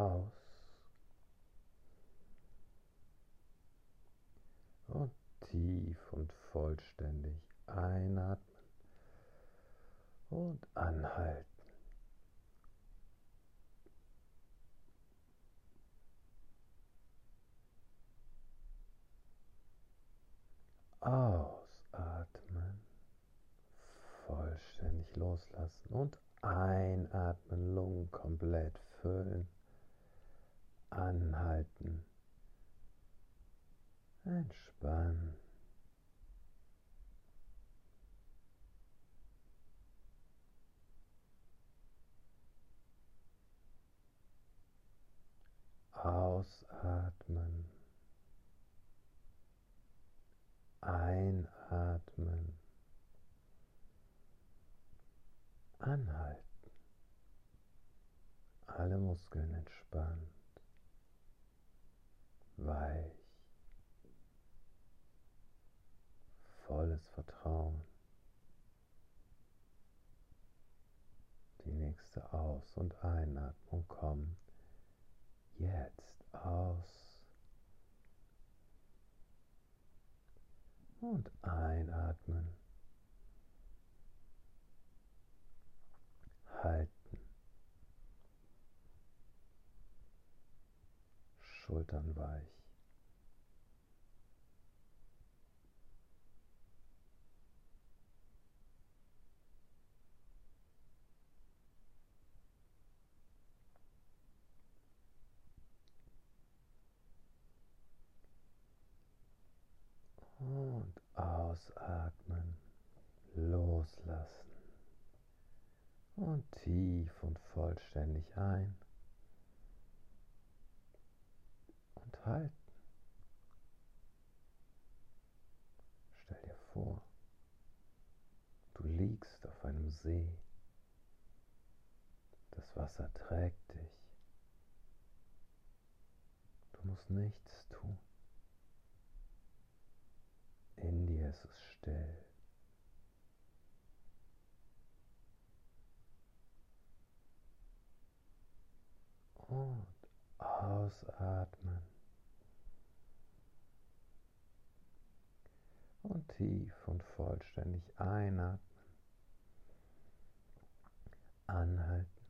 aus. Und tief und vollständig einatmen und anhalten. Ausatmen, vollständig loslassen und einatmen, Lungen komplett füllen, anhalten, entspannen. Ausatmen. Einatmen. Anhalten. Alle Muskeln entspannt. Weich. Volles Vertrauen. Die nächste Aus- und Einatmung kommt jetzt aus und einatmen. Halten. Schultern weich. Und ausatmen, loslassen. Und tief und vollständig ein. Und halten. Stell dir vor, du liegst auf einem See. Das Wasser trägt dich. Du musst nichts tun. In dir ist es still. Und ausatmen. Und tief und vollständig einatmen. Anhalten.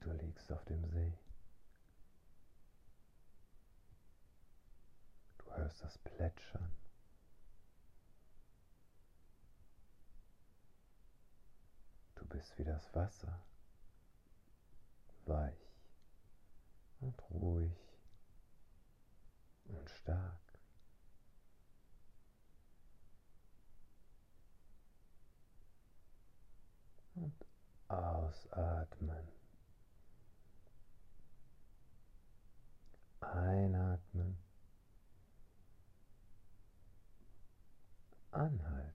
Du liegst auf dem See. Du hörst das Plätschern. Du bist wie das Wasser, weich und ruhig stark. Und ausatmen. Einatmen. Anhalten.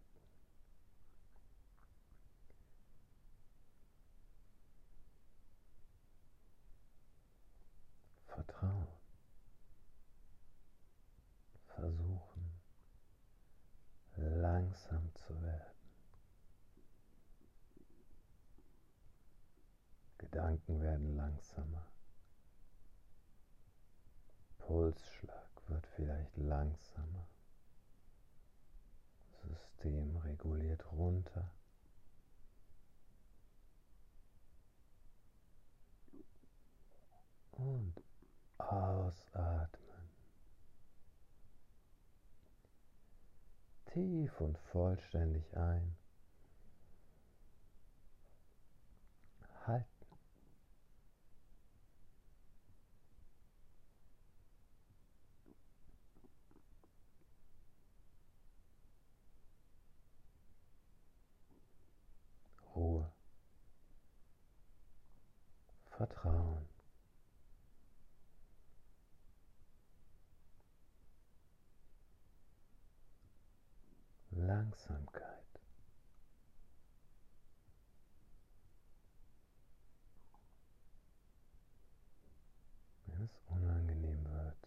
Vertrauen. Versuchen, langsam zu werden. Gedanken werden langsamer. Pulsschlag wird vielleicht langsamer. System reguliert runter. Und ausatmen. Tief und vollständig ein. Halten. Ruhe. Vertrauen. Langsamkeit. Wenn es unangenehm wird,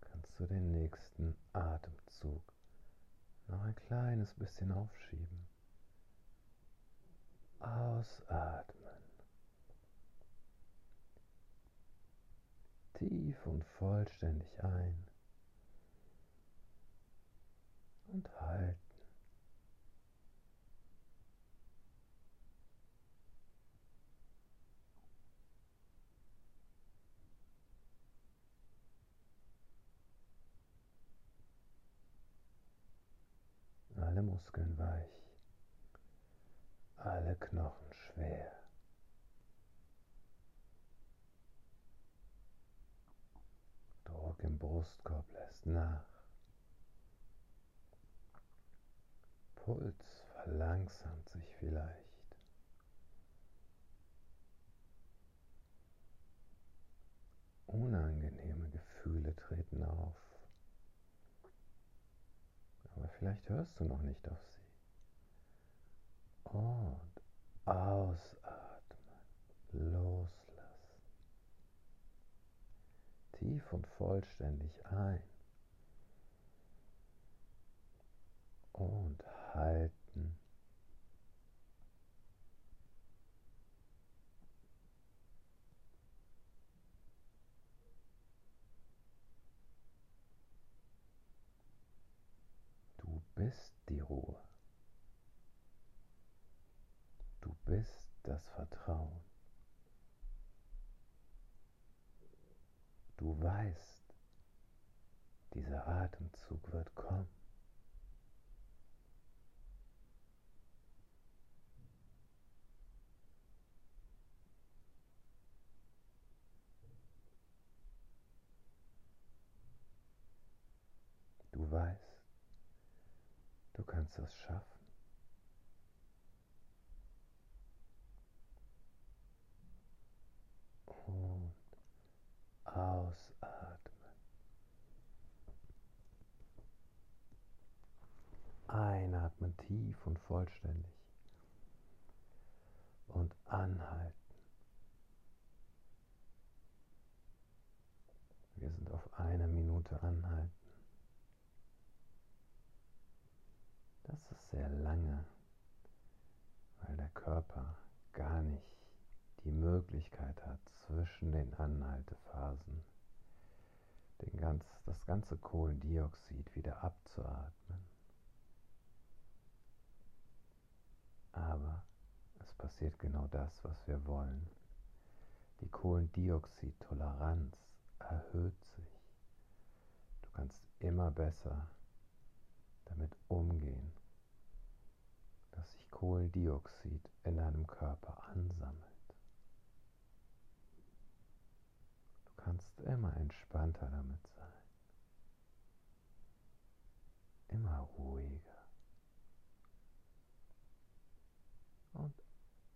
kannst du den nächsten Atemzug noch ein kleines bisschen aufschieben. Ausatmen. Tief und vollständig ein und halten. Alle Muskeln weich, alle Knochen schwer. Druck im Brustkorb lässt nach. Puls verlangsamt sich vielleicht. Unangenehme Gefühle treten auf. Aber vielleicht hörst du noch nicht auf sie. Und ausatmen, loslassen. Tief und vollständig ein. Und halten. Du bist die Ruhe. Du bist das Vertrauen. Du weißt, dieser Atemzug wird kommen. Du weißt, du kannst es schaffen. Ausatmen. Einatmen tief und vollständig. Und anhalten. Wir sind auf eine Minute anhalten. Das ist sehr lange, weil der Körper gar nicht Möglichkeit hat, zwischen den Anhaltephasen den ganz, das ganze Kohlendioxid wieder abzuatmen. Aber es passiert genau das, was wir wollen. Die Kohlendioxidtoleranz erhöht sich. Du kannst immer besser damit umgehen, dass sich Kohlendioxid in deinem Körper ansammelt. Du kannst immer entspannter damit sein, immer ruhiger und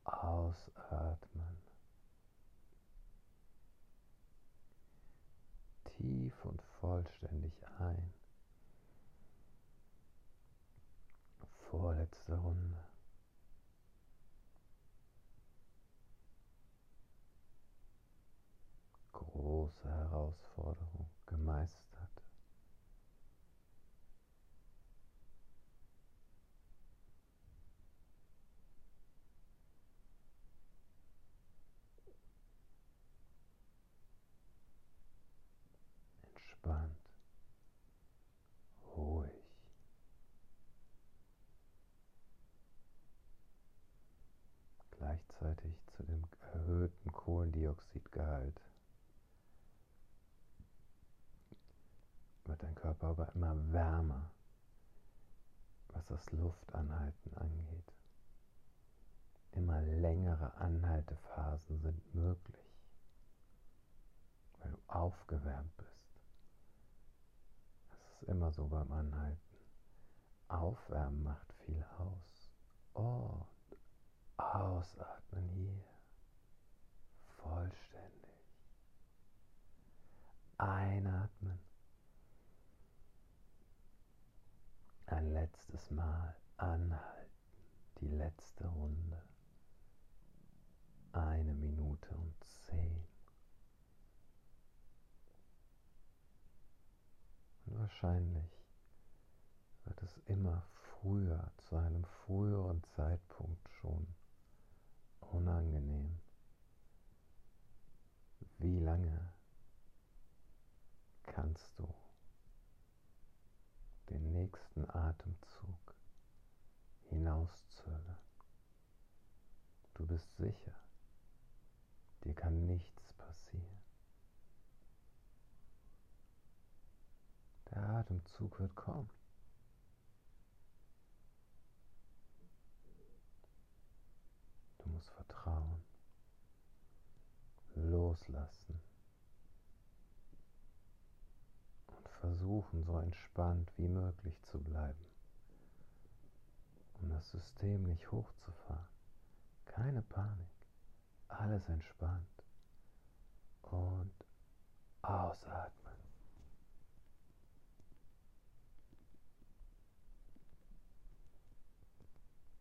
ausatmen. Tief und vollständig ein. Vorletzte Runde. Herausforderung gemeistert. Entspannt. Ruhig. Gleichzeitig zu dem erhöhten Kohlendioxidgehalt wird dein Körper aber immer wärmer, was das Luftanhalten angeht. Immer längere Anhaltephasen sind möglich, weil du aufgewärmt bist. Das ist immer so beim Anhalten. Aufwärmen macht viel aus. Und ausatmen hier. Vollständig. Einatmen. letztes Mal anhalten, die letzte Runde. Eine Minute und zehn. Und wahrscheinlich wird es immer früher, zu einem früheren Zeitpunkt schon unangenehm. Wie lange kannst du den nächsten Atem hinauszögern. Du bist sicher, dir kann nichts passieren. Der Atemzug wird kommen. Du musst vertrauen, loslassen und versuchen, so entspannt wie möglich zu bleiben, um das System nicht hochzufahren. Keine Panik, alles entspannt und ausatmen.